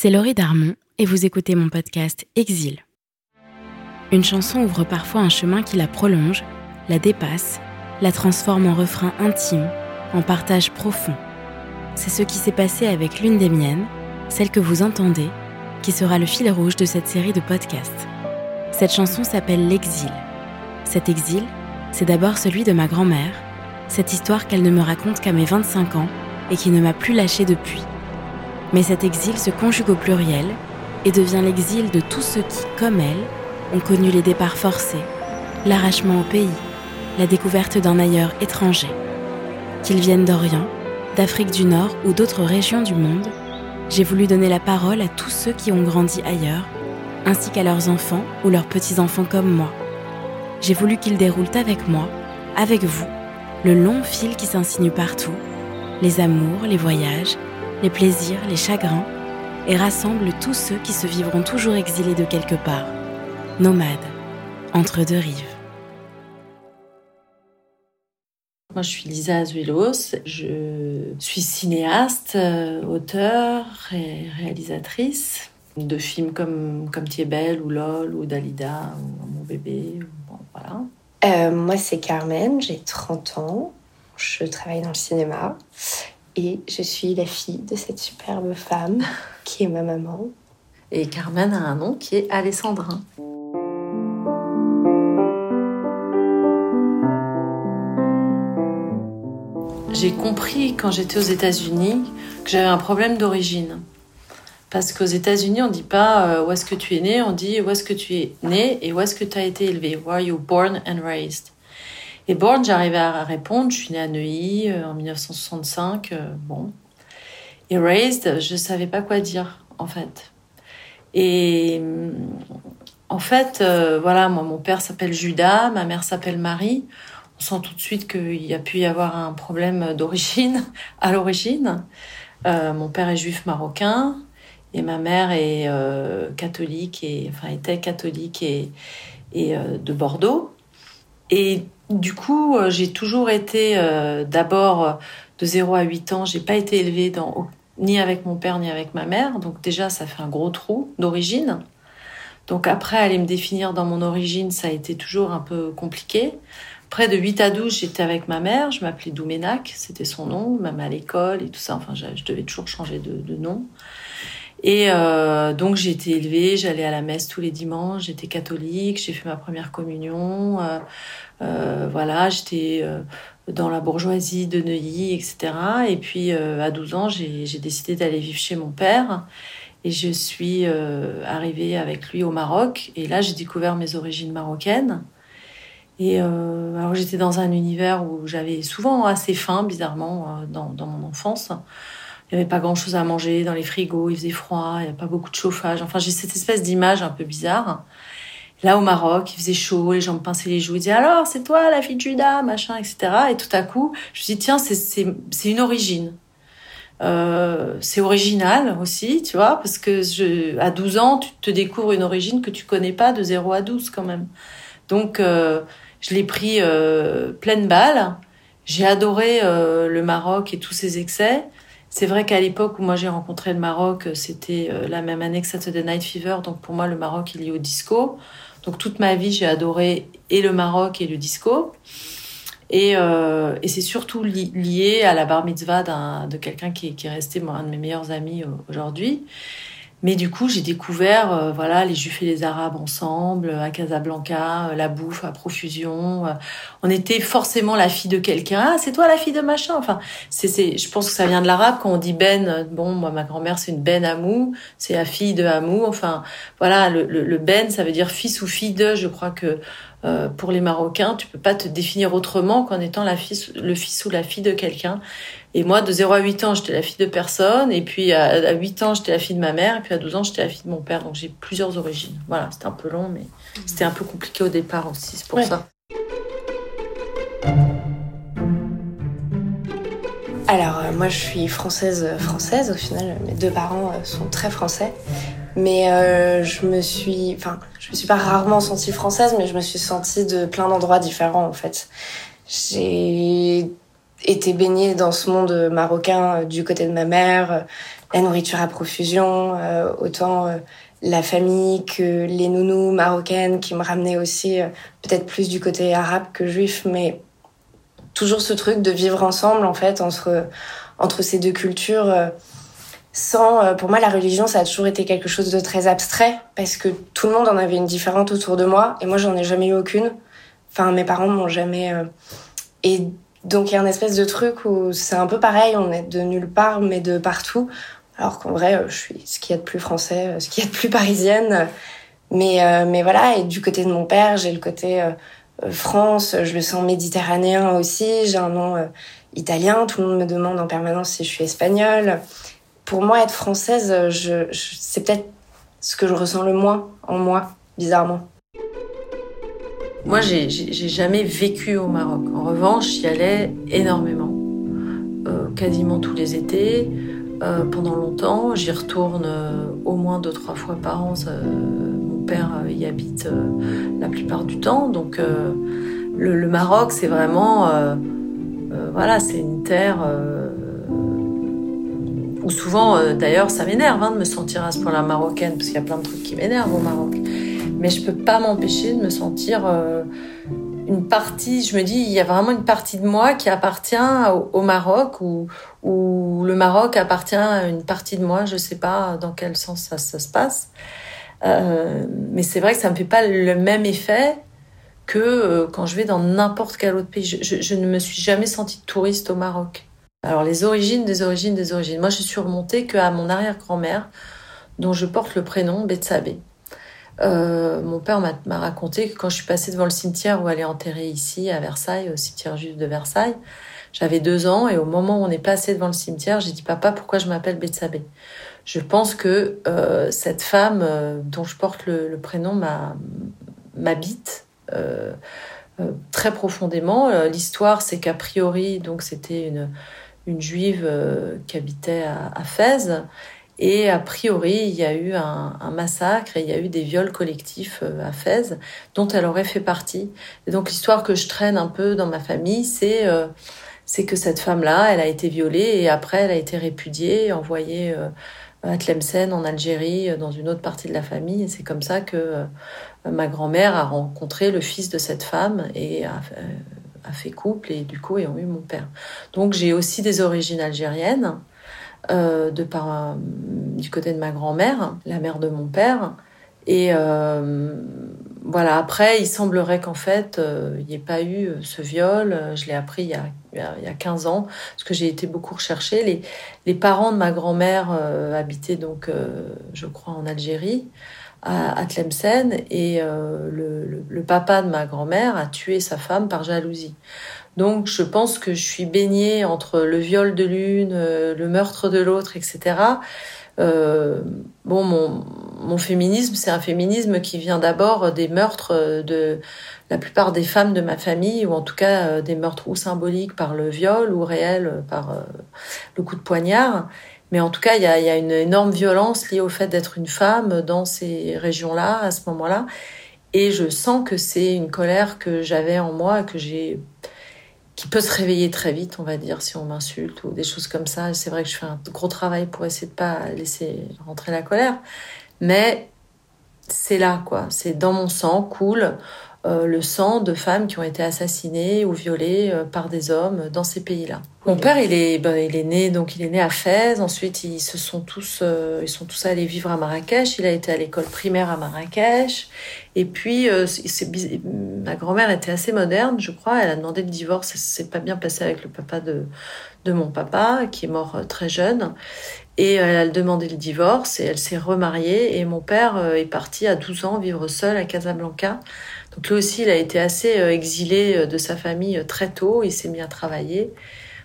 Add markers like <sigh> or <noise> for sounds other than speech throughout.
c'est Laurie Darmon et vous écoutez mon podcast Exil. Une chanson ouvre parfois un chemin qui la prolonge, la dépasse, la transforme en refrain intime, en partage profond. C'est ce qui s'est passé avec l'une des miennes, celle que vous entendez, qui sera le fil rouge de cette série de podcasts. Cette chanson s'appelle L'exil. Cet exil, c'est d'abord celui de ma grand-mère, cette histoire qu'elle ne me raconte qu'à mes 25 ans et qui ne m'a plus lâchée depuis. Mais cet exil se conjugue au pluriel et devient l'exil de tous ceux qui, comme elle, ont connu les départs forcés, l'arrachement au pays, la découverte d'un ailleurs étranger. Qu'ils viennent d'Orient, d'Afrique du Nord ou d'autres régions du monde, j'ai voulu donner la parole à tous ceux qui ont grandi ailleurs, ainsi qu'à leurs enfants ou leurs petits-enfants comme moi. J'ai voulu qu'ils déroulent avec moi, avec vous, le long fil qui s'insinue partout, les amours, les voyages, les plaisirs, les chagrins, et rassemble tous ceux qui se vivront toujours exilés de quelque part, nomades, entre deux rives. Moi, je suis Lisa Azuelos, je suis cinéaste, euh, auteure et réalisatrice de films comme, comme Belle ou LOL ou Dalida ou Mon bébé. Bon, voilà. Euh, moi, c'est Carmen, j'ai 30 ans, je travaille dans le cinéma et je suis la fille de cette superbe femme <laughs> qui est ma maman. Et Carmen a un nom qui est Alessandrin. J'ai compris quand j'étais aux États-Unis que j'avais un problème d'origine. Parce qu'aux États-Unis, on dit pas euh, où est-ce que tu es né, on dit où est-ce que tu es né et où est-ce que tu as été élevé. Where are you born and raised? Et born, j'arrivais à répondre, je suis née à Neuilly euh, en 1965, euh, bon. Et raised, je savais pas quoi dire, en fait. Et mm, en fait, voilà, moi, mon père s'appelle Judas, ma mère s'appelle Marie. On sent tout de suite qu'il y a pu y avoir un problème d'origine, <laughs> à l'origine. mon père est juif marocain, et ma mère est euh, catholique, et, enfin était catholique et, et euh, de Bordeaux. Du coup, euh, j'ai toujours été d'abord de 0 à 8 ans, j'ai pas été élevée dans, ni avec mon père ni avec ma mère. Donc déjà, ça fait un gros trou d'origine. Donc après, aller me définir dans mon origine, ça a été toujours un peu compliqué. Près de 8 à 12, j'étais avec ma mère, je m'appelais Douménac, c'était son nom, même à l'école et tout ça. Enfin, je, devais toujours changer de nom. Et euh, donc j'ai été élevée, j'allais à la messe tous les dimanches, j'étais catholique, j'ai fait ma première communion, euh, euh, voilà, j'étais euh, dans la bourgeoisie de Neuilly, etc. Et puis euh, à 12 ans, j'ai décidé d'aller vivre chez mon père et je suis euh, arrivée avec lui au Maroc. Et là, j'ai découvert mes origines marocaines. Et alors j'étais dans un univers où j'avais souvent assez faim, bizarrement, dans, dans mon enfance. Il n'y avait pas grand-chose à manger dans les frigos, il faisait froid, il n'y avait pas beaucoup de chauffage. Enfin, j'ai cette espèce d'image un peu bizarre. Là, au Maroc, il faisait chaud, les gens me pinçaient les joues, ils disaient alors, c'est toi la fille de Judas, machin, etc. Et tout à coup, je me suis dit, tiens, c'est une origine. Euh, c'est original aussi, tu vois, parce que je, à 12 ans, tu te découvres une origine que tu connais pas de 0 à 12 quand même. Donc, euh, je l'ai pris euh, pleine balle. J'ai adoré euh, le Maroc et tous ses excès. C'est vrai qu'à l'époque où moi j'ai rencontré le Maroc, c'était euh, la même année que Saturday Night Fever. Donc pour moi, le Maroc, il est au disco. Donc toute ma vie, j'ai adoré et le Maroc et le disco. Et, euh, c'est surtout lié à la bar mitzvah de quelqu'un qui, qui est resté un de mes meilleurs amis euh, aujourd'hui. Mais du coup, j'ai découvert euh, voilà les Juifs et les Arabes ensemble à Casablanca, euh, la bouffe à profusion. Euh. on était forcément la fille de quelqu'un. Ah, c'est toi la fille de machin. Enfin, c'est c'est je pense que ça vient de l'arabe quand on dit Ben. Bon, moi ma grand-mère c'est une Ben Amou, c'est la fille de Amou. Enfin, voilà le, le, le, Ben ça veut dire fils ou fille de. Je crois que euh, pour les Marocains, tu peux pas te définir autrement qu'en étant la fille, le fils ou la fille de quelqu'un. Et moi, de 0 à 8 ans, j'étais la fille de personne. Et puis, à, 8 ans, j'étais la fille de ma mère. Et puis, à 12 ans, j'étais la fille de mon père. Donc, j'ai plusieurs origines. Voilà, c'était un peu long, mais c'était un peu compliqué au départ aussi. C'est pour ça. Alors, euh, moi, je suis française, euh, française. Au final, mes deux parents sont très français. Mais euh, je me suis, enfin, je me suis pas rarement sentie française, mais je me suis sentie de plein d'endroits différents en fait. J'ai été baignée dans ce monde marocain euh, du côté de ma mère. la nourriture à profusion, autant la famille que les nounous marocaines qui me ramenaient aussi peut-être plus du côté arabe que juif, mais toujours ce truc de vivre ensemble en fait entre entre ces deux cultures. Sans, pour moi, la religion, ça a toujours été quelque chose de très abstrait parce que tout le monde en avait une différente autour de moi et moi, j'en ai jamais eu aucune. Enfin, mes parents m'ont jamais. Et donc il y a un espèce de truc où c'est un peu pareil, on est de nulle part mais de partout. Alors qu'en vrai, je suis ce qu'il y a de plus français, ce qu'il y a de plus parisienne. Mais, euh, mais voilà, et du côté de mon père, j'ai le côté euh, euh, France, je le sens méditerranéen aussi, j'ai un nom italien, tout le monde me demande en permanence si je suis espagnole. Pour moi, être française, je c'est peut-être ce que je ressens le moins en moi, bizarrement. Moi, j'ai jamais vécu au Maroc. En revanche, j'y allais énormément, euh, quasiment tous les étés, euh, pendant longtemps. J'y retourne euh, au moins deux trois fois par an. mon père y habite la plupart du temps, donc le, Maroc, c'est vraiment, voilà, c'est une terre souvent, d'ailleurs, ça m'énerve hein, de me sentir à ce point-là marocaine, parce qu'il y a plein de trucs qui m'énervent au Maroc mais je peux pas m'empêcher de me sentir euh, une partie. Je me dis, il y a vraiment une partie de moi qui appartient au, Maroc ou, ou le Maroc appartient à une partie de moi. Je sais pas dans quel sens ça, se passe, euh, mais c'est vrai que ça me fait pas le même effet que euh, quand je vais dans n'importe quel autre pays. Je, je, je, ne me suis jamais sentie touriste au Maroc. Alors les origines, des origines, des origines. Moi, je suis remontée qu'à mon arrière-grand-mère, dont je porte le prénom Betsabé. Euh, mon père m'a raconté que quand je suis passée devant le cimetière où elle est enterrée ici, à Versailles, au cimetière juif de Versailles, j'avais deux ans et au moment où on est passé devant le cimetière, j'ai dit papa, pourquoi je m'appelle Betsabé Je pense que euh, cette femme euh, dont je porte le, prénom m'habite très profondément. L'histoire, c'est qu'a priori, donc c'était une, une juive qui habitait à, Fès et a priori, il y a eu un, massacre et il y a eu des viols collectifs euh, à Fès, dont elle aurait fait partie. Et donc l'histoire que je traîne un peu dans ma famille, c'est euh, que cette femme-là, elle a été violée et après elle a été répudiée, envoyée euh, à Tlemcen en Algérie, dans une autre partie de la famille. Et c'est comme ça que ma grand-mère a rencontré le fils de cette femme et a, fait couple et du coup ils ont eu mon père. Donc j'ai aussi des origines algériennes. Euh, de par euh, du côté de ma grand-mère, la mère de mon père. Et euh, voilà, après, il semblerait qu'en fait, il n'y ait pas eu ce viol. Je l'ai appris il y, a, il y a 15 ans, parce que j'ai été beaucoup recherchée. Les, les parents de ma grand-mère habitaient donc, je crois, en Algérie, à, à Tlemcen, et le, le, papa de ma grand-mère a tué sa femme par jalousie. Donc je pense que je suis baignée entre le viol de l'une, euh, le meurtre de l'autre, etc. Euh, bon, mon, mon féminisme, c'est un féminisme qui vient d'abord des meurtres de la plupart des femmes de ma famille, ou en tout cas euh, des meurtres ou symboliques par le viol ou réels par euh, le coup de poignard. Mais en tout cas, il y a, une énorme violence liée au fait d'être une femme dans ces régions-là, à ce moment-là. Et je sens que c'est une colère que j'avais en moi, que j'ai qui peut se réveiller très vite, on va dire, si on m'insulte ou des choses comme ça. C'est vrai que je fais un gros travail pour essayer de pas laisser rentrer la colère, mais c'est là, quoi. C'est dans mon sang, cool. Euh, le sang de femmes qui ont été assassinées ou violées euh, par des hommes dans ces pays-là. Mon père, il est, ben, il est né donc il est né à Fès. Ensuite, ils se sont tous, euh, ils sont tous allés vivre à Marrakech. Il a été à l'école primaire à Marrakech. Et puis, ma grand-mère était assez moderne, je crois. Elle a demandé le divorce. Ça s'est pas bien passé avec le papa de de mon papa, qui est mort très jeune. Et elle a demandé le divorce et elle s'est remariée. Et mon père est parti à 12 ans vivre seul à Casablanca donc lui aussi, il a été assez euh, exilé euh, de sa famille euh, très tôt. Il s'est mis à travailler.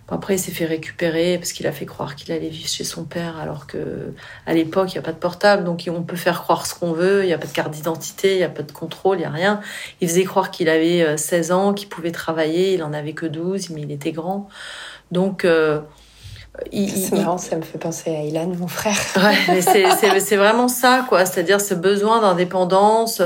après, il s'est fait récupérer parce qu'il a fait croire qu'il allait vivre chez son père, alors que à l'époque, il n'y a pas de portable, donc on peut faire croire ce qu'on veut. Il n'y a pas de carte d'identité, il n'y a pas de contrôle, il n'y a rien. Il faisait croire qu'il avait 16 ans, qu'il pouvait travailler. Il en avait que 12, mais il était grand. Donc c'est marrant, ça me fait penser à Ilan, mon frère. ouais, mais c'est vraiment ça, quoi. C'est-à-dire ce besoin d'indépendance,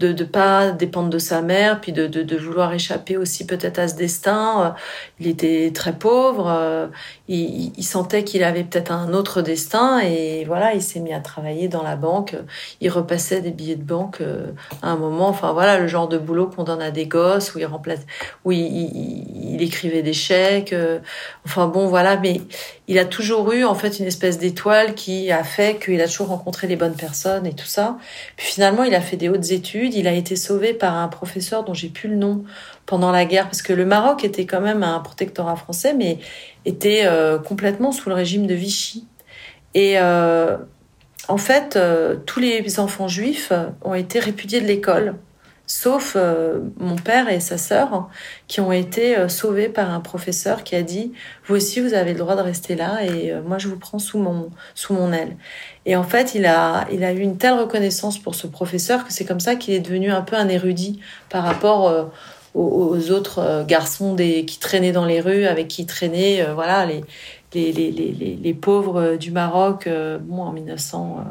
de ne pas dépendre de sa mère, puis de, de, vouloir échapper aussi peut-être à ce destin. Il était très pauvre, il, il sentait qu'il avait peut-être un autre destin, et voilà, il s'est mis à travailler dans la banque. Il repassait des billets de banque euh, à un moment. Enfin voilà, le genre de boulot qu'on donne à des gosses, où il remplace, où il, il, écrivait des chèques. Euh, enfin bon, voilà, mais il a toujours eu en fait une espèce d'étoile qui a fait qu'il a toujours rencontré les bonnes personnes et tout ça. Puis finalement, il a fait des hautes études. Il a été sauvé par un professeur dont j'ai plus le nom pendant la guerre parce que le Maroc était quand même un protectorat français, mais était euh, complètement sous le régime de Vichy. Et euh, en fait, euh, tous les enfants juifs ont été répudiés de l'école sauf euh, mon père et sa sœur qui ont été euh, sauvés par un professeur qui a dit vous aussi vous avez le droit de rester là et euh, moi je vous prends sous mon sous mon aile et en fait il a il a eu une telle reconnaissance pour ce professeur que c'est comme ça qu'il est devenu un peu un érudit par rapport aux, autres garçons des qui traînaient dans les rues avec qui traînaient voilà les les, les, les, les pauvres du Maroc bon en 1900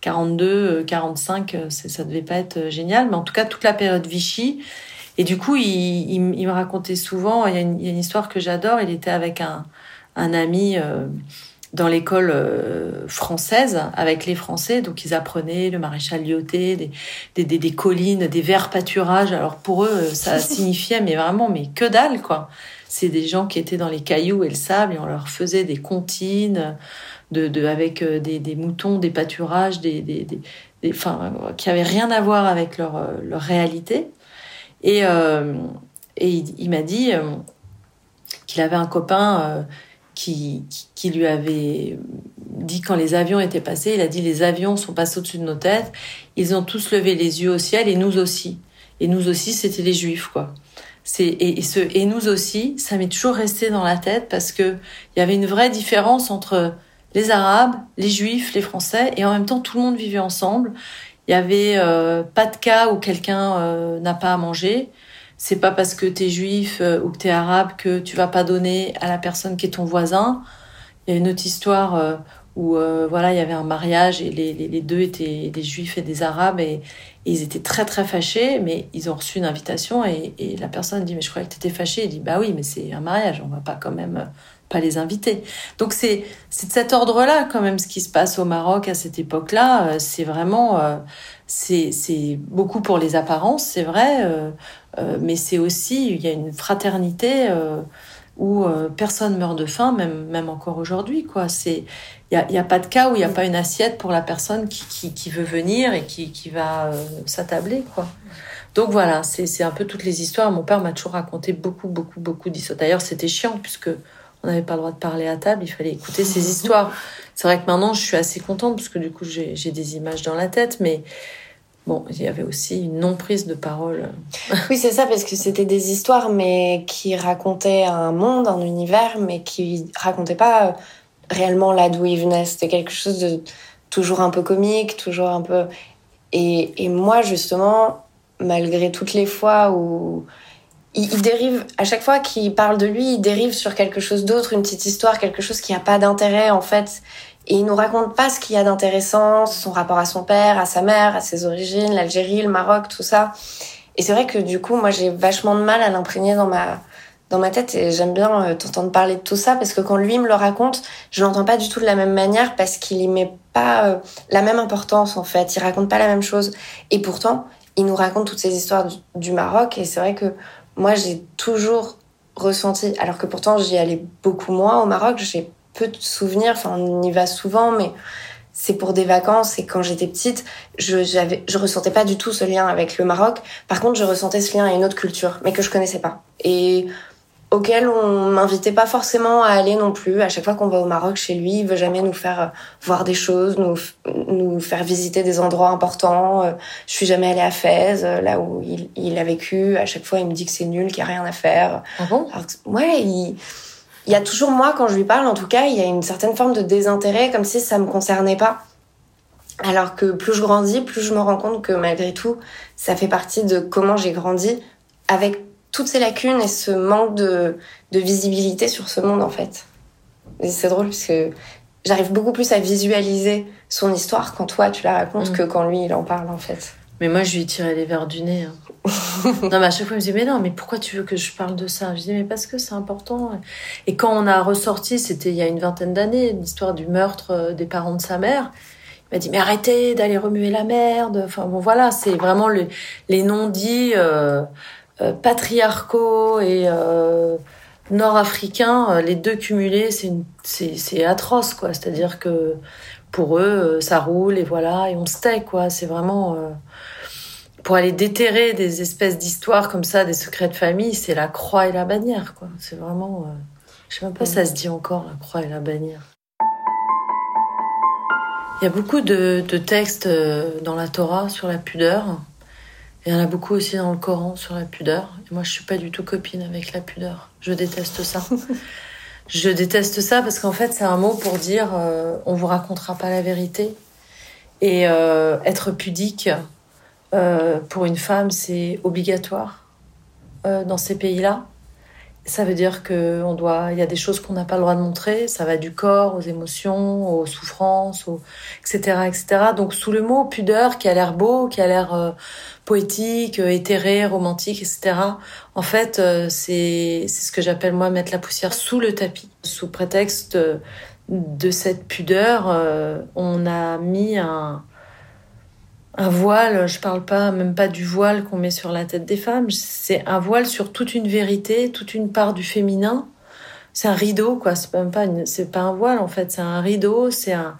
42, 45, euh, euh, ça devait pas être euh, génial, mais en tout cas toute la période Vichy. Et du coup, il, il, me racontait souvent, il y, a une, histoire que j'adore, il était avec un, un ami dans l'école française avec les Français, donc ils apprenaient le maréchal Lyoté, des, des, des, des, collines, des verts pâturages. Alors pour eux, ça <laughs> signifiait mais vraiment mais que dalle quoi. C'est des gens qui étaient dans les cailloux et le sable et on leur faisait des comptines de, de avec euh, des, des, moutons, des pâturages, des, des, des, enfin, qui avaient rien à voir avec leur, euh, leur réalité. Et, euh, et il, m'a dit euh, qu'il avait un copain qui, qui, lui avait dit quand les avions étaient passés, il a dit les avions sont passés au-dessus de nos têtes, ils ont tous levé les yeux au ciel et nous aussi. Et nous aussi, c'était les juifs, quoi. Et, et, ce et nous aussi, ça m'est toujours resté dans la tête parce que il y avait une vraie différence entre les Arabes, les Juifs, les Français, et en même temps tout le monde vivait ensemble. Il y avait euh, pas de cas où quelqu'un euh, n'a pas à manger. C'est pas parce que tu es juif euh, ou que tu es arabe que tu vas pas donner à la personne qui est ton voisin. Il y a une autre histoire où voilà, il y avait un mariage et les, les, deux étaient des juifs et des arabes et, ils étaient très très fâchés, mais ils ont reçu une invitation et, la personne dit mais je croyais que tu étais fâché. Il dit bah oui, mais c'est un mariage, on va pas quand même pas les inviter. Donc c'est de cet ordre-là quand même ce qui se passe au Maroc à cette époque-là. Euh, c'est vraiment euh, c'est c'est beaucoup pour les apparences, c'est vrai, euh, mais c'est aussi il y a une fraternité où personne meurt de faim, même même encore aujourd'hui quoi. C'est il y a, y a pas de cas où il n'y a pas une assiette pour la personne qui, qui, qui veut venir et qui, qui va s'attabler quoi. Donc voilà, c'est un peu toutes les histoires. Mon père m'a toujours raconté beaucoup, beaucoup, beaucoup d'histoires. D'ailleurs, c'était chiant puisque on n'avait pas le droit de parler à table, il fallait écouter ces histoires. C'est vrai que maintenant, je suis assez contente parce que du coup, j'ai des images dans la tête, mais bon, il y avait aussi une non-prise de parole. oui, c'est ça, parce que c'était des histoires, mais qui racontaient un monde, un univers, mais qui racontaient pas réellement là d'où ils venaient. C'était quelque chose de toujours un peu comique, toujours un peu. Et, et moi, justement, malgré toutes les fois où il, dérive, à chaque fois qu'il parle de lui, il dérive sur quelque chose d'autre, une petite histoire, quelque chose qui n'a pas d'intérêt en fait. Et il nous raconte pas ce qu'il y a d'intéressant, son rapport à son père, à sa mère, à ses origines, l'Algérie, le Maroc, tout ça. Et c'est vrai que du coup, moi, j'ai vachement de mal à l'imprégner dans ma dans ma tête et j'aime bien euh, t'entendre parler de tout ça parce que quand lui me le raconte, je l'entends pas du tout de la même manière parce qu'il y met pas euh, la même importance en fait. Il raconte pas la même chose et pourtant, il nous raconte toutes ces histoires du Maroc et c'est vrai que moi, j'ai toujours ressenti, alors que pourtant j'y allais beaucoup moins au Maroc, j'ai peu de souvenirs, enfin on y va souvent, mais c'est pour des vacances et quand j'étais petite, je j'avais ressentais pas du tout ce lien avec le Maroc. Par contre, je ressentais ce lien à une autre culture, mais que je connaissais pas. Et auquel on m'invitait pas forcément à aller non plus. À chaque fois qu'on va au Maroc chez lui, il veut jamais nous faire euh, voir des choses, nous nous faire visiter des endroits importants. Euh, je suis jamais allée à Fès, euh, là où il, il a vécu. À chaque fois, il me dit que c'est nul, qu'il y a rien à faire. Ah bon? Ouais, il, il y a toujours moi quand je lui parle, en tout cas, il y a une certaine forme de désintérêt, comme si ça me concernait pas. Alors que plus je grandis, plus je me rends compte que malgré tout, ça fait partie de comment j'ai grandi avec toutes ces lacunes et ce manque de, de visibilité sur ce monde en fait. Et c'est drôle parce que j'arrive beaucoup plus à visualiser son histoire quand toi tu la racontes mm. que quand lui il en parle en fait. Mais moi je lui ai tiré les verres du nez. Hein. <laughs> non mais à chaque fois il me disait mais non mais pourquoi tu veux que je parle de ça? Je dis mais parce que c'est important. Et quand on a ressorti, c'était il y a une vingtaine d'années, l'histoire du meurtre euh, des parents de sa mère. Il m'a dit mais arrêtez d'aller remuer la merde. Enfin bon voilà, c'est vraiment les non-dits euh, patriarcaux et euh, nord-africains, euh, les deux cumulés, c'est atroce quoi. C'est-à-dire que pour eux, ça roule et voilà et on se tait quoi. C'est vraiment pour aller déterrer des espèces d'histoires comme ça, des secrets de famille, c'est la croix et la bannière quoi. C'est vraiment, je sais même pas si ça se dit encore la croix et la bannière. Il y a beaucoup de, textes euh, dans la Torah sur la pudeur. Il y en a beaucoup aussi dans le Coran sur la pudeur. Et moi, je suis pas du tout copine avec la pudeur. Je déteste ça. <laughs> je déteste ça parce qu'en fait, c'est un mot pour dire euh, on vous racontera pas la vérité. Et euh, être pudique pour une femme, c'est obligatoire dans ces pays-là. Ça veut dire que on doit, il y a des choses qu'on n'a pas le droit de montrer. Ça va du corps aux émotions, aux souffrances, etc., etc. Donc sous le mot pudeur, qui a l'air beau, qui a l'air euh, poétique, euh, éthéré, romantique, etc. En fait, euh, c'est c'est ce que j'appelle moi mettre la poussière sous le tapis, sous prétexte de cette pudeur. on a mis un un voile, je parle pas même pas du voile qu'on met sur la tête des femmes, c'est un voile sur toute une vérité, toute une part du féminin. C'est un rideau quoi, c'est même pas c'est pas un voile en fait, c'est un rideau, c'est un,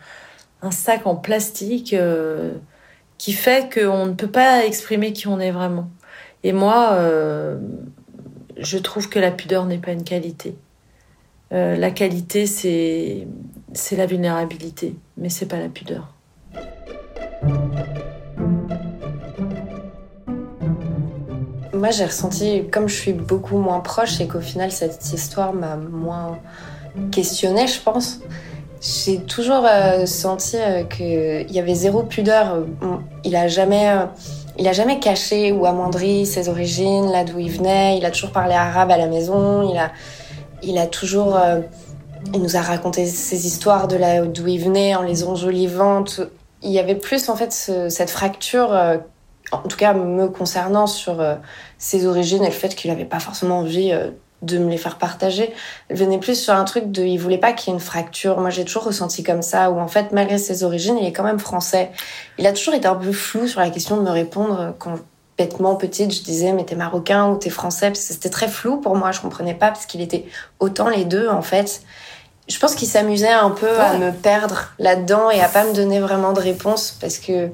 un sac en plastique euh, qui fait qu'on ne peut pas exprimer qui on est vraiment. Et moi, euh, je trouve que la pudeur n'est pas une qualité. Euh, la qualité, c'est c'est la vulnérabilité, mais c'est pas la pudeur. Moi, j'ai ressenti, comme je suis beaucoup moins proche et qu'au final, cette histoire m'a moins questionnée, je pense. J'ai toujours euh, senti euh, qu'il y avait zéro pudeur. Il a jamais, euh, il a jamais caché ou amoindri ses origines, là d'où il venait. Il a toujours parlé arabe à la maison. Il a, il a toujours, il nous a raconté ses histoires de là d'où il venait en les enjolivant. Il y avait plus en fait cette fracture en tout cas me concernant sur euh, ses origines et le fait qu'il n'avait pas forcément envie euh, de me les faire partager. Elle venait plus sur un truc de, il voulait pas qu'il y ait une fracture. Moi, j'ai toujours ressenti comme ça, où en fait, malgré ses origines, il est quand même français. Il a toujours été un peu flou sur la question de me répondre quand, bêtement petite, je disais, mais t'es marocain ou t'es français, parce que c'était très flou pour moi, je comprenais pas, parce qu'il était autant les deux, en fait. Je pense qu'il s'amusait un peu à me perdre là-dedans et à pas me donner vraiment de réponse, parce que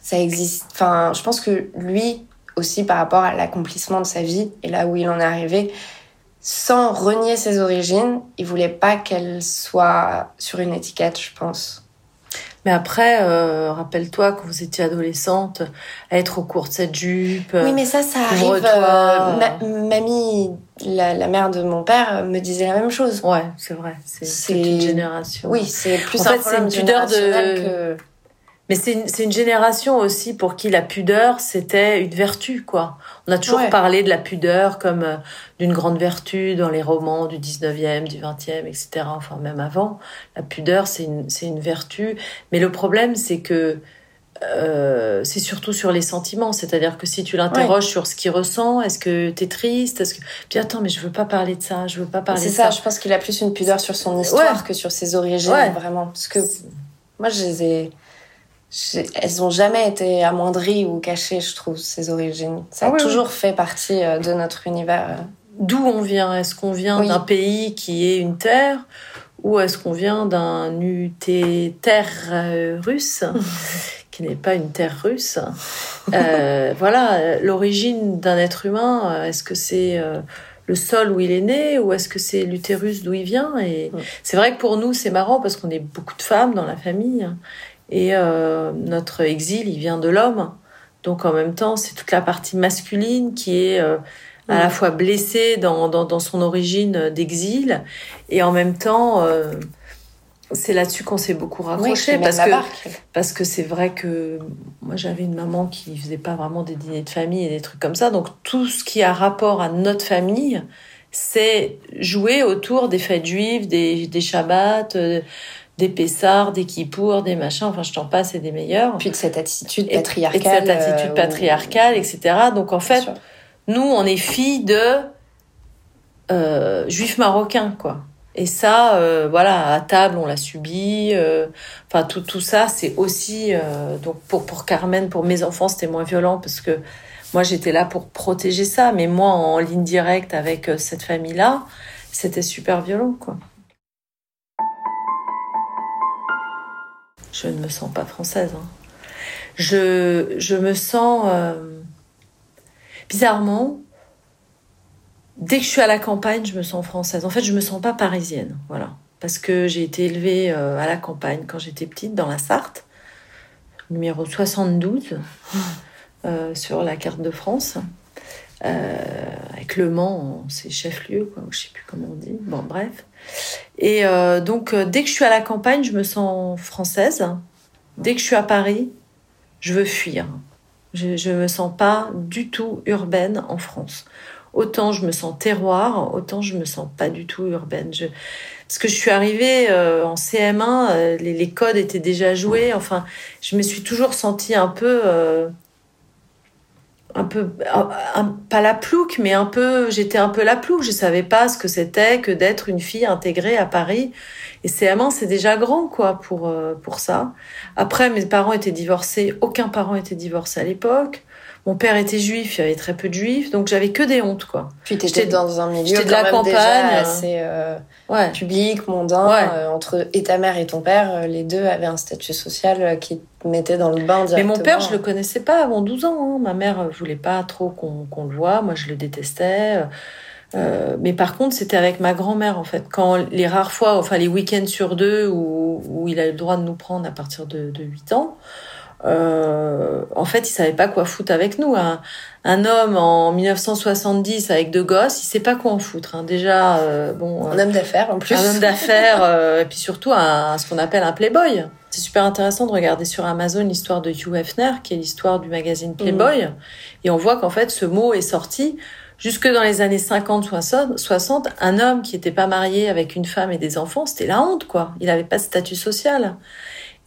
ça existe. Enfin, je pense que lui aussi, par rapport à l'accomplissement de sa vie et là où il en est arrivé, sans renier ses origines, il voulait pas qu'elle soit sur une étiquette, je pense. Mais après, euh, rappelle-toi quand vous étiez adolescente, être au cours de cette jupe. Oui, mais ça, ça arrive. Euh, mamie, la, mère de mon père, me disait la même chose. Ouais, c'est vrai. C'est une génération. Oui, c'est plus en fait, c'est une pudeur de. Mais c'est une, une, génération aussi pour qui la pudeur, c'était une vertu, quoi. On a toujours parlé de la pudeur comme euh, d'une grande vertu dans les romans du 19e, du 20e, etc. Enfin, même avant. La pudeur, c'est une, une vertu. Mais le problème, c'est que euh, c'est surtout sur les sentiments. C'est-à-dire que si tu l'interroges sur ce qu'il ressent, est-ce que t'es triste est-ce que... Puis attends, mais je veux pas parler de ça, je veux pas parler de ça. C'est ça, je pense qu'il a plus une pudeur sur son histoire que sur ses origines, vraiment. Parce que moi, je les ai elles ont jamais été amoindries ou cachées, je trouve, ces origines. Ça a ah toujours fait partie euh, de notre univers. Euh. D'où on vient? Est-ce qu'on vient d'un pays qui est une terre ou est-ce qu'on vient d'un UT terre euh, russe <laughs> qui n'est pas une terre russe? <laughs> Voilà, l'origine d'un être humain, est-ce que c'est le sol où il est né ou est-ce que c'est l'utérus d'où il vient? Et c'est vrai que pour nous, c'est marrant parce qu'on est beaucoup de femmes dans la famille et euh, notre exil, il vient de l'homme. Donc en même temps, c'est toute la partie masculine qui est euh, à la fois blessée dans, dans, dans son origine d'exil. Et en même temps, euh, c'est là-dessus qu'on s'est beaucoup raccroché. parce, que, parce que c'est vrai que moi, j'avais une maman qui faisait pas vraiment des dîners de famille et des trucs comme ça. Donc tout ce qui a rapport à notre famille c'est jouer autour des fêtes juives, des, des Shabbats, euh, des Pessars, des Kippours, des machins, enfin je t'en passe et des meilleurs. Puis de cette attitude patriarcale. Et de cette attitude euh, patriarcale, etc. Donc en fait, nous, on est filles de euh, juifs marocains, quoi. Et ça, euh, voilà, à table, on l'a subi. Euh, enfin, tout, tout ça, c'est aussi... Euh, donc, pour, pour Carmen, pour mes enfants, c'était moins violent parce que moi, j'étais là pour protéger ça. Mais moi, en ligne directe avec cette famille-là, c'était super violent, quoi. Je ne me sens pas française. Hein. Je, je me sens... bizarrement, dès que je suis à la campagne, je me sens française. En fait, je me sens pas parisienne, voilà, parce que j'ai été élevée euh, à la campagne quand j'étais petite, dans la Sarthe, numéro 72 euh, sur la carte de France. Euh, avec Le Mans, c'est chef-lieu, quoi, je sais plus comment on dit. Bon, bref. Et donc, dès que je suis à la campagne, je me sens française. Dès que je suis à Paris, je veux fuir. Je, je me sens pas du tout urbaine en France autant je me sens terroir, autant je me sens pas du tout urbaine. Parce que je suis arrivée euh, en CM1, euh, les, les, codes étaient déjà joués. Enfin, je me suis toujours sentie un peu, euh, un peu, pas la plouque, mais un peu, j'étais un peu la plouque. Je savais pas ce que c'était que d'être une fille intégrée à Paris. Et CM1, c'est déjà grand, quoi, pour pour ça. Après, mes parents étaient divorcés. Aucun parent était divorcé à l'époque. Mon père était juif, il y avait très peu de juifs, donc j'avais que des hontes, quoi. Puis t'étais dans un milieu de la campagne, déjà assez euh, public, mondain. Euh, entre et ta mère et ton père, euh, les deux avaient un statut social qui te mettait dans le bain directement. Mais mon père, je le connaissais pas avant 12 ans. Hein. Ma mère voulait pas trop qu'on le voit. Moi, je le détestais. Euh, mais par contre, c'était avec ma grand-mère en fait. Quand les rares fois, enfin les week-ends sur deux où, où il a eu le droit de nous prendre à partir de, de 8 ans, euh, en fait, il savait pas quoi foutre avec nous. Un, un, homme en 1970 avec deux gosses, il sait pas quoi en foutre. Hein. Déjà, euh, bon, un homme d'affaires en plus. Un homme d'affaires, euh, et puis surtout un, ce qu'on appelle un playboy. C'est super intéressant de regarder sur Amazon l'histoire de Hugh Hefner, qui est l'histoire du magazine Playboy, mm. et on voit qu'en fait, ce mot est sorti jusque dans les années 50, 60. Un homme qui était pas marié avec une femme et des enfants, c'était la honte, quoi. Il avait pas de statut social.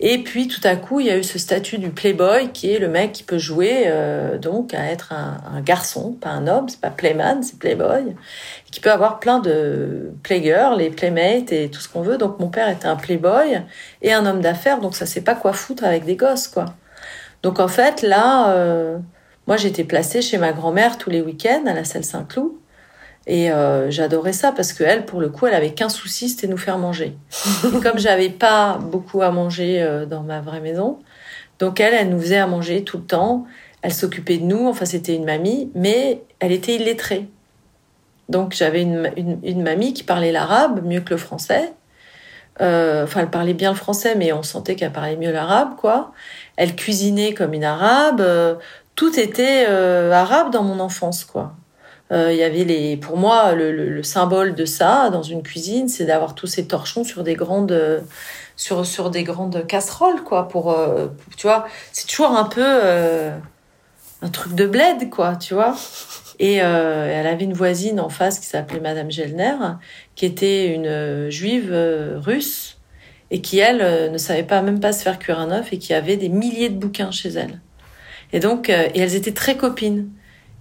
Et puis tout à coup, il y a eu ce statut du playboy qui est le mec qui peut jouer euh, donc à être un, garçon, pas un homme, c'est pas playman, c'est playboy, qui peut avoir plein de playgirls, les playmates et tout ce qu'on veut. Donc mon père était un playboy et un homme d'affaires, donc ça sait pas quoi foutre avec des gosses quoi. Donc en fait là, euh, moi j'étais placée chez ma grand-mère tous les week-ends à la salle Saint-Cloud et euh, j'adorais ça parce que elle, pour le coup, elle avait qu'un souci, c'était nous faire manger. <laughs> et comme j'avais pas beaucoup à manger euh, dans ma vraie maison, donc elle, elle nous faisait à manger tout le temps. Elle s'occupait de nous. Enfin, c'était une mamie, mais elle était illettrée. Donc j'avais une, une, une, mamie qui parlait l'arabe mieux que le français. Euh, enfin, elle parlait bien le français, mais on sentait qu'elle parlait mieux l'arabe, quoi. Elle cuisinait comme une arabe. Tout était arabe dans mon enfance, quoi. Euh, il y avait les, pour moi, le, le, symbole de ça dans une cuisine, c'est d'avoir tous ces torchons sur des grandes, sur sur des grandes casseroles, quoi. Pour, euh, tu vois, c'est toujours un peu euh, un truc de bled, quoi, tu vois. Et elle avait une voisine en face qui s'appelait Madame Gelner, qui était une juive russe et qui elle ne savait pas même pas se faire cuire un œuf et qui avait des milliers de bouquins chez elle. Et donc, et elles étaient très copines.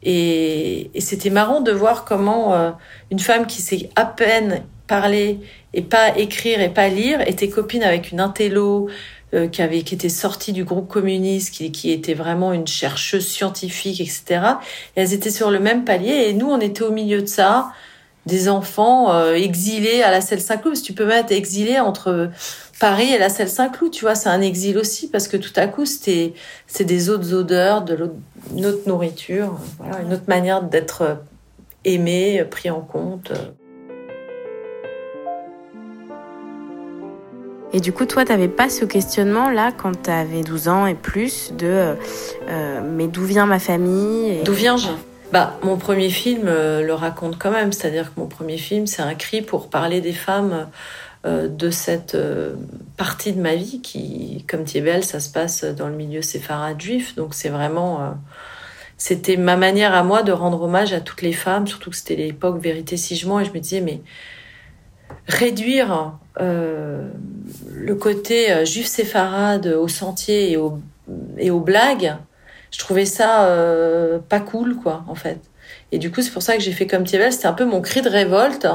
Et, et c'était marrant de voir comment euh, une femme qui sait à peine parler et pas écrire et pas lire était copine avec une intello euh, qui avait qui était sortie du groupe communiste, qui, qui était vraiment une chercheuse scientifique, etc. Et elles étaient sur le même palier et nous on était au milieu de ça, des enfants euh, exilés à la Selle Saint-Cloud. Tu peux mettre exilés entre Paris et la Selle Saint-Cloud, tu vois, c'est un exil aussi parce que tout à coup c'était c'est des autres odeurs, de une autre nourriture, voilà, une autre manière d'être aimé, pris en compte. Et du coup, toi, tu n'avais pas ce questionnement-là quand tu avais 12 ans et plus de euh, mais d'où vient ma famille D'où viens-je bah, mon premier film euh, le raconte quand même, c'est-à-dire que mon premier film, c'est un cri pour parler des femmes euh, de cette partie de ma vie qui, comme belle, ça se passe dans le milieu séfarade juif, donc c'est vraiment c'était ma manière à moi de rendre hommage à toutes les femmes, surtout que c'était l'époque Vérité Sigement, et je me disais, mais réduire euh, le côté euh, juif séfarade au sentier et, et aux blagues, je trouvais ça euh, pas cool, quoi, en fait. Et du coup, c'est pour ça que j'ai fait comme Thievel, c'était un peu mon cri de révolte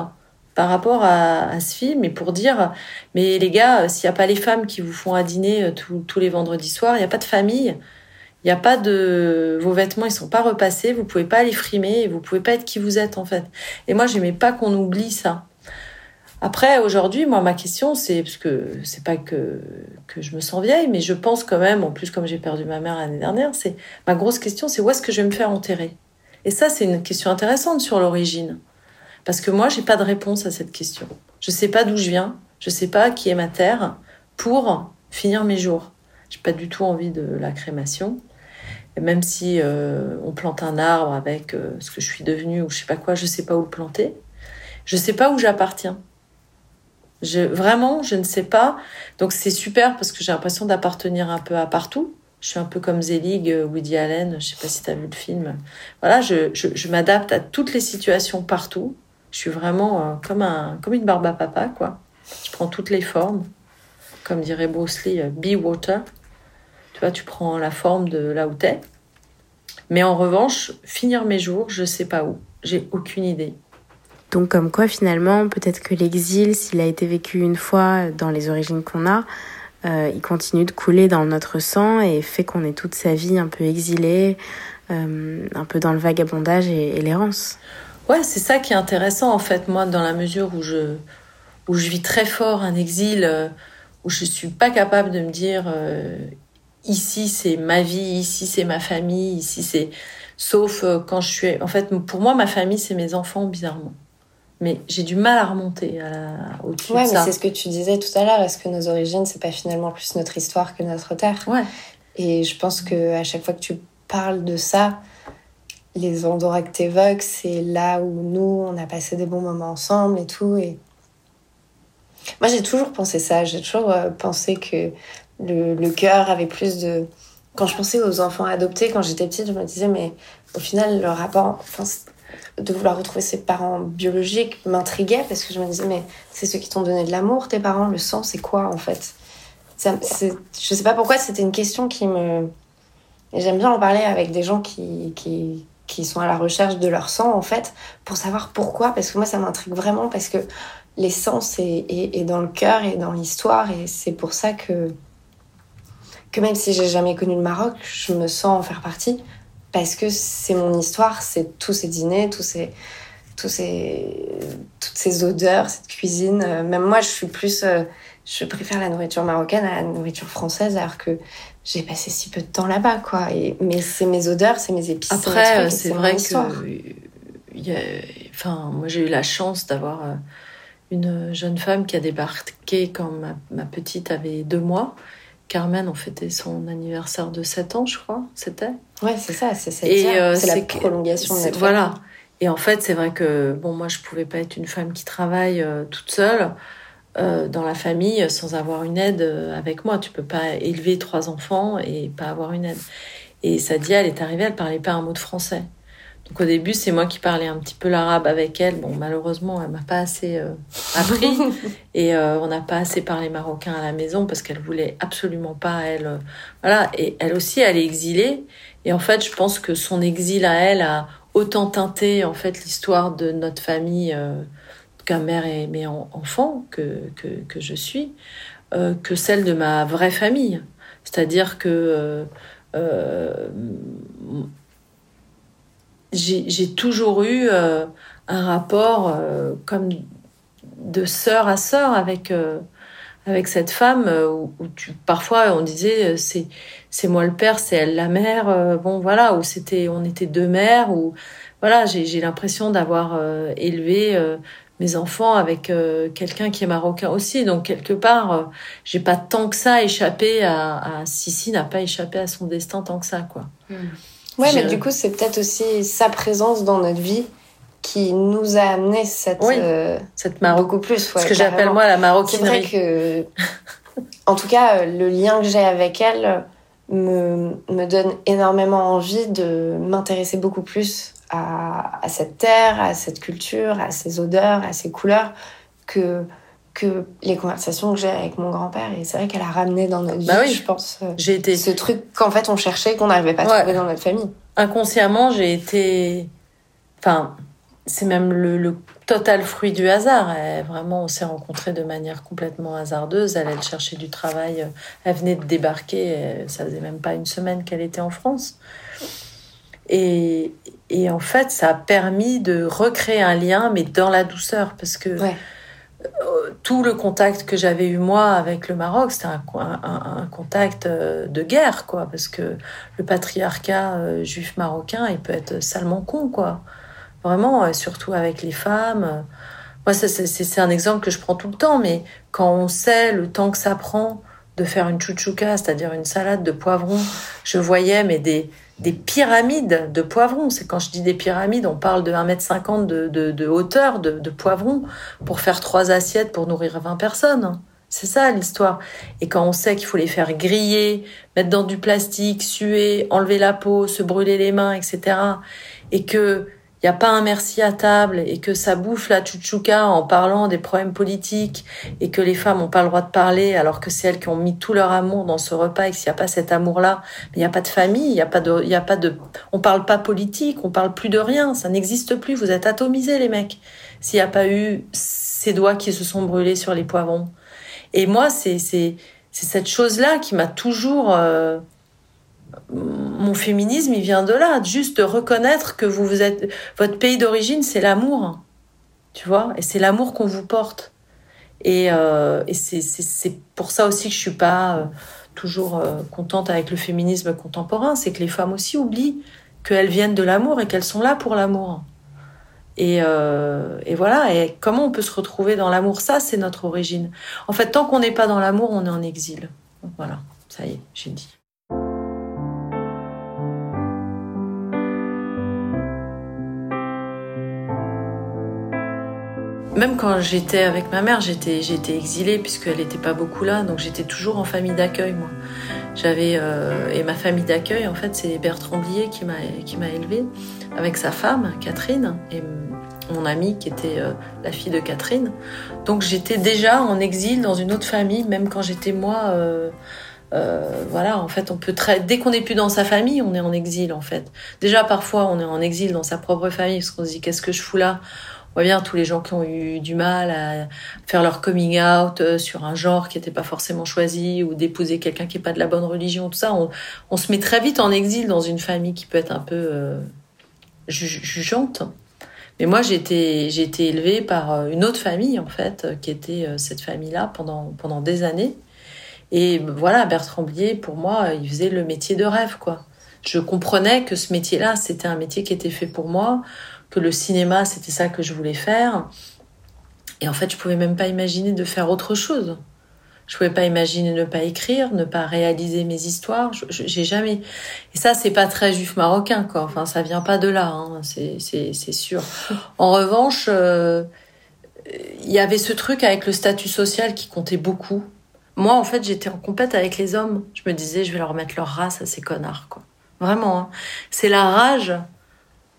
par rapport à, ce film, et pour dire, mais les gars, s'il n'y a pas les femmes qui vous font à dîner tous les vendredis soirs, il n'y a pas de famille, il n'y a pas de vos vêtements, ils sont pas repassés, vous pouvez pas les frimer et vous pouvez pas être qui vous êtes en fait. Et moi, j'aimais pas qu'on oublie ça. Après, aujourd'hui, moi, ma question, c'est parce que c'est pas que que je me sens vieille, mais je pense quand même, en plus, comme j'ai perdu ma mère l'année dernière, c'est ma grosse question, c'est où est-ce que je vais me faire enterrer? Et ça, c'est une question intéressante sur l'origine, parce que moi, j'ai pas de réponse à cette question. Je sais pas d'où je viens, je sais pas qui est ma terre pour finir mes jours. J'ai pas du tout envie de la crémation même si euh, on plante un arbre avec euh, ce que je suis devenue ou je sais pas quoi, je sais pas où le planter. Je sais pas où j'appartiens. Vraiment, je ne sais pas. Donc c'est super parce que j'ai l'impression d'appartenir un peu à partout. Je suis un peu comme Zelig, euh, Woody Allen, je sais pas si tu as vu le film. Voilà, je, je m'adapte à toutes les situations partout. Je suis vraiment comme, un, comme une barbe à papa, quoi. Je prends toutes les formes. Comme dirait Bruce Lee, be water. Tu vois, tu prends la forme de là où t'es. Mais en revanche, finir mes jours, je sais pas où. J'ai aucune idée. Donc comme quoi finalement, peut-être que l'exil, s'il a été vécu une fois dans les origines qu'on a, euh, il continue de couler dans notre sang et fait qu'on est toute sa vie un peu exilé, euh, un peu dans le vagabondage et, l'errance. Ouais, c'est ça qui est intéressant en fait, moi, dans la mesure où je, où je vis très fort un exil, euh, où je suis pas capable de me dire ici c'est ma vie, ici c'est ma famille, ici c'est sauf euh, quand je suis en fait pour moi ma famille c'est mes enfants bizarrement. Mais j'ai du mal à remonter à la... au-dessus ouais, de ça. c'est ce que tu disais tout à l'heure. Est-ce que nos origines, c'est pas finalement plus notre histoire que notre terre? Ouais. Et je pense que à chaque fois que tu parles de ça, les endroits que tu évoques, c'est là où nous, on a passé des bons moments ensemble et tout. Et moi, j'ai toujours pensé ça. J'ai toujours euh, pensé que le, cœur avait plus de... Quand je pensais aux enfants adoptés, quand j'étais petite, je me disais, mais au final, le rapport, de vouloir retrouver ses parents biologiques m'intriguait parce que je me disais, mais c'est ceux qui t'ont donné de l'amour, tes parents, le sang, c'est quoi en fait? Ça, Je sais pas pourquoi, c'était une question qui me. J'aime bien en parler avec des gens qui, qui sont à la recherche de leur sang en fait, pour savoir pourquoi, parce que moi ça m'intrigue vraiment, parce que l'essence est, est, est dans le cœur et dans l'histoire, et c'est pour ça que que même si j'ai jamais connu le Maroc, je me sens en faire partie parce que c'est mon histoire, c'est tous ces dîners, tous ces, tous ces, toutes ces odeurs, cette cuisine. Euh, même moi, je suis plus, euh, je préfère la nourriture marocaine à la nourriture française, alors que j'ai passé si peu de temps là-bas, quoi. Et, mais c'est mes odeurs, c'est mes épices. Après, c'est vrai que, y a, enfin, moi j'ai eu la chance d'avoir euh, une jeune femme qui a débarqué quand ma, ma petite avait deux mois Carmen, on fêtait son anniversaire de 7 ans, je crois, c'était. Ouais, c'est ça, c'est euh, c'est la prolongation de Voilà. Et en fait, c'est vrai que bon, moi, je pouvais pas être une femme qui travaille euh, toute seule euh, dans la famille sans avoir une aide avec moi. Tu peux pas élever trois enfants et pas avoir une aide. Et Sadia, elle est arrivée, elle parlait pas un mot de français. Donc au début, c'est moi qui parlais un petit peu l'arabe avec elle. Bon, malheureusement, elle m'a pas assez euh, appris <laughs> et euh, on n'a pas assez parlé marocain à la maison parce qu'elle voulait absolument pas elle. Euh, voilà, et elle aussi, elle est exilée. Et en fait, je pense que son exil à elle a autant teinté en fait l'histoire de notre famille, euh, qu'un mère et mes enfants que, que, que je suis, que celle de ma vraie famille. C'est-à-dire que j'ai toujours eu euh, un rapport euh, comme de sœur à sœur avec euh, avec cette femme où, parfois on disait c'est c'est moi le père c'est elle la mère bon voilà où c'était on était deux mères ou voilà j'ai l'impression d'avoir élevé mes enfants avec quelqu'un qui est marocain aussi donc quelque part j'ai pas tant que ça échappé à, à Sissi n'a pas échappé à son destin tant que ça quoi hmm. Ouais, mais du coup, c'est peut-être aussi sa présence dans notre vie qui nous a amené cette, oui, euh, cette Maroc. beaucoup plus. Ouais, Ce que j'appelle moi la maroquinerie. C'est vrai que, en tout cas, le lien que j'ai avec elle me, me donne énormément envie de m'intéresser beaucoup plus à, à, cette terre, à cette culture, à ces odeurs, à ces couleurs que que les conversations que j'ai avec mon grand-père et c'est vrai qu'elle a ramené dans notre bah vie je pense euh, j'ai été ce truc qu'en fait on cherchait qu'on n'arrivait pas à trouver dans notre famille inconsciemment j'ai été enfin c'est même le, le, total fruit du hasard. Elle, vraiment, on s'est rencontrés de manière complètement hasardeuse. Elle, elle cherchait du travail. Elle venait de débarquer. Ça faisait même pas une semaine qu'elle était en France. Et, et, en fait, ça a permis de recréer un lien, mais dans la douceur, parce que ouais. tout le contact que j'avais eu moi avec le Maroc, c'était un, un, un, contact euh, de guerre, quoi, parce que le patriarcat euh, juif marocain, il peut être salement con, quoi. Vraiment, euh, surtout avec les femmes. Moi, c'est un exemple que je prends tout le temps, mais quand on sait le temps que ça prend de faire une chouchouka, c'est-à-dire une salade de poivrons, je voyais mais des, des pyramides de poivrons. C'est quand je dis des pyramides, on parle de 1m50 de, hauteur de, de, poivrons pour faire trois assiettes pour nourrir 20 personnes. C'est ça l'histoire. Et quand on sait qu'il faut les faire griller, mettre dans du plastique, suer, enlever la peau, se brûler les mains, etc. Et que il n'y a pas un merci à table et que ça bouffe la chouchouka en parlant des problèmes politiques et que les femmes n'ont pas le droit de parler alors que c'est elles qui ont mis tout leur amour dans ce repas et que s'il n'y a pas cet amour-là, il n'y a pas de famille, il n'y a pas de, il y a pas de, on parle pas politique, on parle plus de rien, ça n'existe plus, vous êtes atomisés les mecs. S'il n'y a pas eu ces doigts qui se sont brûlés sur les poivrons. Et moi, c'est, c'est, c'est cette chose-là qui m'a toujours, euh, mon féminisme, il vient de là, juste de reconnaître que vous, êtes, votre pays d'origine, c'est l'amour, tu vois, et c'est l'amour qu'on vous porte. Et, euh, et c'est pour ça aussi que je suis pas euh, toujours euh, contente avec le féminisme contemporain, c'est que les femmes aussi oublient qu'elles viennent de l'amour et qu'elles sont là pour l'amour. Et, euh, et, voilà, et comment on peut se retrouver dans l'amour? Ça, c'est notre origine. En fait, tant qu'on n'est pas dans l'amour, on est en exil. Voilà, ça y est, j'ai dit. Même quand j'étais avec ma mère, j'étais j'étais exilée puisqu'elle n'était pas beaucoup là, donc j'étais toujours en famille d'accueil moi. J'avais euh, et ma famille d'accueil en fait c'est Bertrand Blier qui m'a qui élevée avec sa femme Catherine et mon amie qui était euh, la fille de Catherine. Donc j'étais déjà en exil dans une autre famille, même quand j'étais moi. Euh, voilà, en fait, on peut très dès qu'on n'est plus dans sa famille, on est en exil en fait. Déjà parfois, on est en exil dans sa propre famille parce qu'on se dit qu'est-ce que je fous là? Voit bien tous les gens qui ont eu du mal à faire leur coming out euh, sur un genre qui n'était pas forcément choisi ou d'épouser quelqu'un qui n'est pas de la bonne religion, tout ça. On, se met très vite en exil dans une famille qui peut être un peu euh, jugeante. Mais moi, j'ai été, été élevée par euh, une autre famille, en fait, qui était cette famille-là pendant, pendant des années. Et voilà, Bertrand Blier, pour moi, il faisait le métier de rêve, quoi. Je comprenais que ce métier-là, c'était un métier qui était fait pour moi, que le cinéma, c'était ça que je voulais faire. Et en fait, je pouvais même pas imaginer de faire autre chose. Je pouvais pas imaginer ne pas écrire, ne pas réaliser mes histoires. J'ai jamais. Et ça, c'est pas très juif marocain, quoi. Enfin, ça vient pas de là, hein. c'est sûr. En revanche, euh, il y avait ce truc avec le statut social qui comptait beaucoup. Moi, en fait, j'étais en compète avec les hommes. Je me disais, je vais leur mettre leur race à ces connards, quoi. Vraiment. Hein. C'est la rage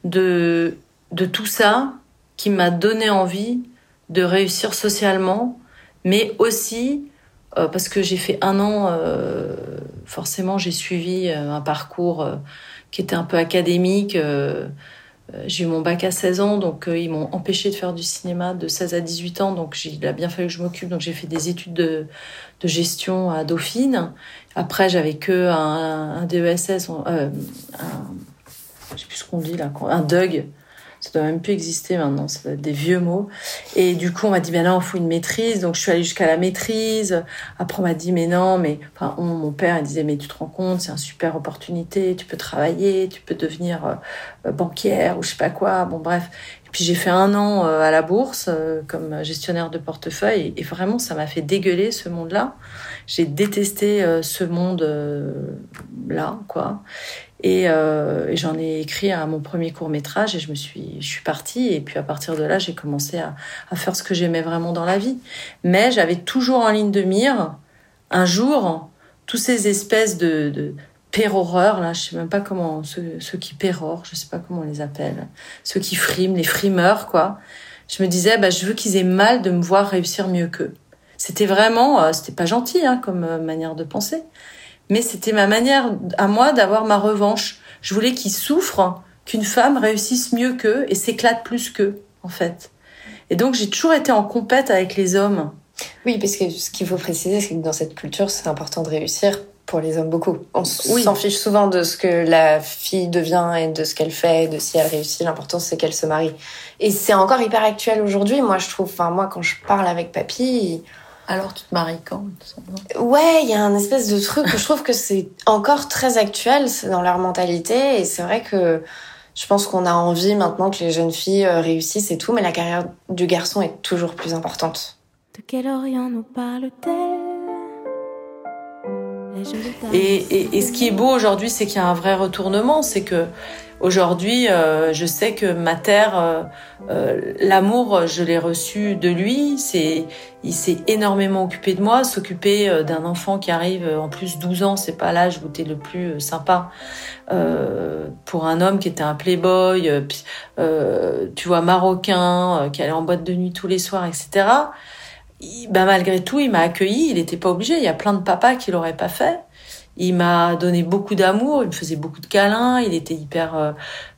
de de tout ça qui m'a donné envie de réussir socialement, mais aussi euh, parce que j'ai fait un an, euh, forcément j'ai suivi euh, un parcours qui était un peu académique. J'ai eu mon bac à 16 ans, donc ils m'ont empêché de faire du cinéma de 16 à 18 ans, donc il a bien fallu que je m'occupe. Donc j'ai fait des études de, de, gestion à Dauphine. Après, j'avais que un, un DESS, un, je sais plus ce qu'on dit là, un DUG, ça doit même plus exister maintenant, être des vieux mots. Et du coup, on m'a dit, ben non, il faut une maîtrise. Donc, je suis allée jusqu'à la maîtrise. Après, on m'a dit, mais non, mais, enfin, mon père, il disait, mais tu te rends compte, c'est une super opportunité, tu peux travailler, tu peux devenir euh, banquière ou je sais pas quoi. Bon, bref. Et puis, j'ai fait un an euh, à la bourse euh, comme gestionnaire de portefeuille. Et, et vraiment, ça m'a fait dégueuler ce monde-là. J'ai détesté ce monde-là, quoi. Et, euh, et j'en ai écrit à mon premier court métrage et je me suis, je suis partie. Et puis à partir de là, j'ai commencé à, faire ce que j'aimais vraiment dans la vie. Mais j'avais toujours en ligne de mire, un jour, tous ces espèces de, péroreurs, là, je sais même pas comment, ceux, ceux qui pérorent, je sais pas comment on les appelle, ceux qui friment, les frimeurs, quoi. Je me disais, bah, je veux qu'ils aient mal de me voir réussir mieux qu'eux. C'était vraiment, euh, c'était pas gentil, hein, comme euh, manière de penser. Mais c'était ma manière à moi d'avoir ma revanche. Je voulais qu'ils souffrent, qu'une femme réussisse mieux qu'eux et s'éclate plus qu'eux, en fait. Et donc, j'ai toujours été en compète avec les hommes. Oui, parce que ce qu'il faut préciser, c'est que dans cette culture, c'est important de réussir pour les hommes beaucoup. On s'en fiche souvent de ce que la fille devient et de ce qu'elle fait, de si elle réussit. L'important c'est qu'elle se marie. Et c'est encore hyper actuel aujourd'hui. Moi, je trouve. Enfin, moi, quand je parle avec papy. Alors, tu te maries quand Ouais, il y a un espèce de truc que je trouve que c'est encore très actuel, dans leur mentalité. Et c'est vrai que je pense qu'on a envie maintenant que les jeunes filles euh, réussissent et tout, mais la carrière du garçon est toujours plus importante. De quel Orient nous parle-t-elle? Et, et, ce qui est beau aujourd'hui, c'est qu'il y a un vrai retournement. C'est que aujourd'hui, euh, je sais que ma terre, euh, euh, l'amour, je l'ai reçu de lui. Il s'est énormément occupé de moi. S'occuper d'un enfant qui arrive en plus 12 ans, c'est pas l'âge où t'es le plus sympa pour un homme qui était un playboy, tu vois marocain, qui allait en boîte de nuit tous les soirs, etc bah, malgré tout, il m'a accueilli. Il n'était pas obligé. Il y a plein de papas qui l'auraient pas fait. Il m'a donné beaucoup d'amour. Il me faisait beaucoup de câlins. Il était hyper euh,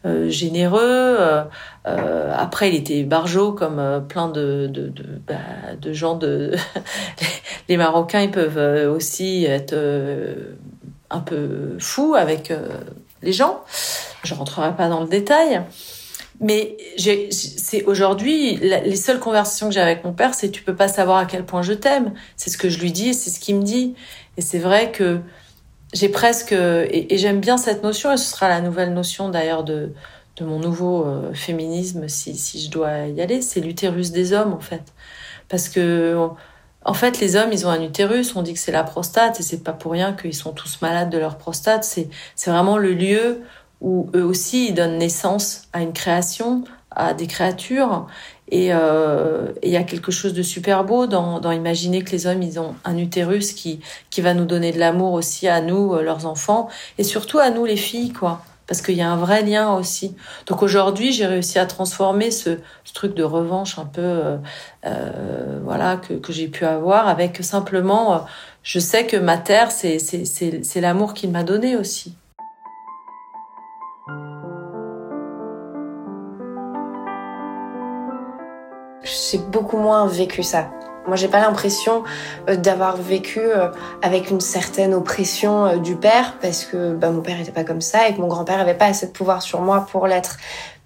euh généreux. Euh, euh, après, il était barjot comme euh, plein de de, de, bah, de gens de <laughs> les Marocains. Ils peuvent aussi être un peu fous avec les gens. Je rentrerai pas dans le détail. Mais c'est aujourd'hui les seules conversations que j'ai avec mon père, c'est tu peux pas savoir à quel point je t'aime. C'est ce que je lui dis c'est ce qu'il me dit. Et c'est vrai que j'ai presque et, j'aime bien cette notion et ce sera la nouvelle notion d'ailleurs de de mon nouveau euh, féminisme si si je dois y aller, c'est l'utérus des hommes en fait. Parce que en fait, les hommes, ils ont un utérus. On dit que c'est la prostate, et c'est pas pour rien qu'ils sont tous malades de leur prostate. C'est, c'est vraiment le lieu où eux aussi ils donnent naissance à une création, à des créatures. Et euh, il y a quelque chose de super beau dans, imaginer que les hommes, ils ont un utérus qui, qui va nous donner de l'amour aussi à nous, euh, leurs enfants, et surtout à nous, les filles, quoi. Parce qu'il y a un vrai lien aussi. Donc aujourd'hui, j'ai réussi à transformer ce, truc de revanche un peu, euh, voilà, que, que j'ai pu avoir avec simplement, je sais que ma terre, c'est l'amour qu'il m'a donné aussi. J'ai beaucoup moins vécu ça. Moi, j'ai pas l'impression euh, d'avoir vécu euh, avec une certaine oppression euh, du père parce que bah, mon père était pas comme ça et que mon grand-père avait pas assez de pouvoir sur moi pour l'être.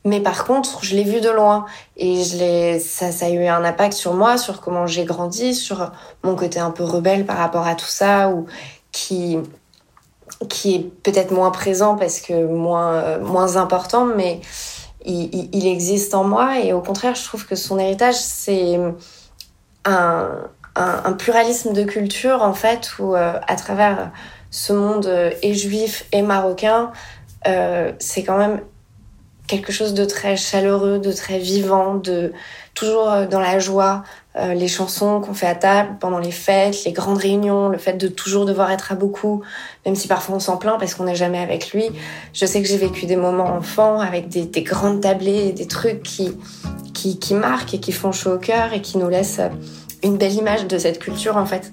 Mais par contre, je l'ai vu de loin et je ça, ça a eu un impact sur moi, sur comment j'ai grandi, sur mon côté un peu rebelle par rapport à tout ça ou qui, qui est peut-être moins présent parce que moins, moins important, mais il, existe en moi et au contraire, je trouve que son héritage, c'est un, pluralisme de culture en fait où euh, à travers ce monde euh, et juif et marocain, euh, c'est quand même quelque chose de très chaleureux, de très vivant, de toujours dans la joie, euh, les chansons qu'on fait à table pendant les fêtes, les grandes réunions, le fait de toujours devoir être à beaucoup, même si parfois on s'en plaint parce qu'on n'est jamais avec lui. Je sais que j'ai vécu des moments enfants avec des, des grandes tablées, des trucs qui, qui, qui marquent et qui font chaud au cœur et qui nous laissent une belle image de cette culture en fait.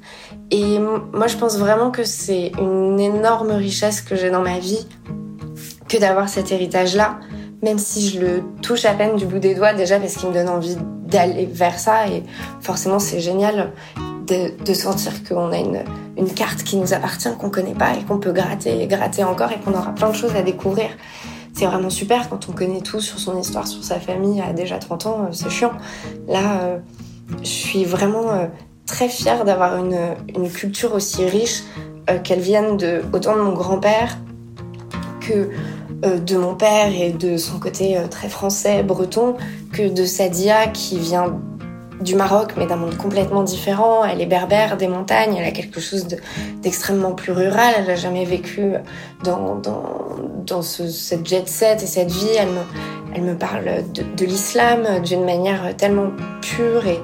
Et moi je pense vraiment que c'est une énorme richesse que j'ai dans ma vie que d'avoir cet héritage-là, même si je le touche à peine du bout des doigts déjà parce qu'il me donne envie d'aller vers ça et forcément c'est génial de, sentir qu'on a une, carte qui nous appartient, qu'on connaît pas et qu'on peut gratter et gratter encore et qu'on aura plein de choses à découvrir. C'est vraiment super quand on connaît tout sur son histoire, sur sa famille à déjà 30 ans, euh, c'est chiant. Là, euh, je suis vraiment euh, très fière d'avoir une, culture aussi riche, qu'elle vienne de autant de mon grand-père que de mon père et de son côté euh, très français, breton, que de Sadia qui vient du Maroc, mais d'un monde complètement différent. Elle est berbère des montagnes, elle a quelque chose d'extrêmement plus rural. Elle n'a jamais vécu dans, dans, ce, cette jet set et cette vie. Elle me, elle me parle de, de l'islam d'une manière tellement pure et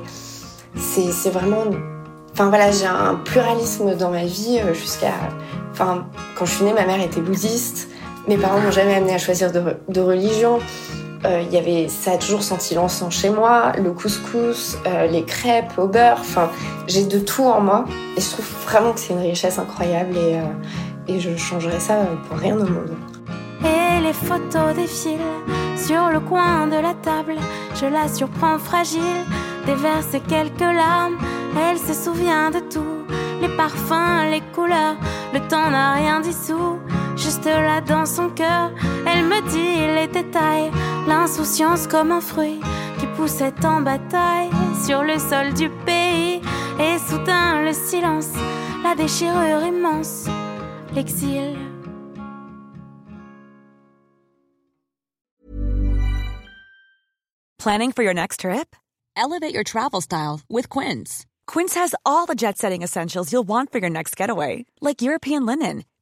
c'est vraiment Enfin voilà, j'ai un pluralisme dans ma vie jusqu'à. Enfin, quand je suis née, ma mère était bouddhiste. Mes parents m'ont jamais amené à choisir de, religion. Euh, y avait, ça a toujours senti l'encens chez moi, le couscous, euh, les crêpes au beurre. Enfin, j'ai de tout en moi et je trouve vraiment que c'est une richesse incroyable et, euh, je changerais ça pour rien au monde. Et les photos défilent sur le coin de la table. Je la surprends fragile, déverse quelques larmes. Elle se souvient de tout, les parfums, les couleurs. Le temps n'a rien dissous juste là dans son cœur. Elle me dit les détails, l'insouciance comme un fruit qui poussait en bataille sur le sol du pays. Et soudain le silence, la déchirure immense, l'exil. Planning for your next trip? Elevate your travel style with Quince. Quince has all the jet setting essentials you'll want for your next getaway, like European linen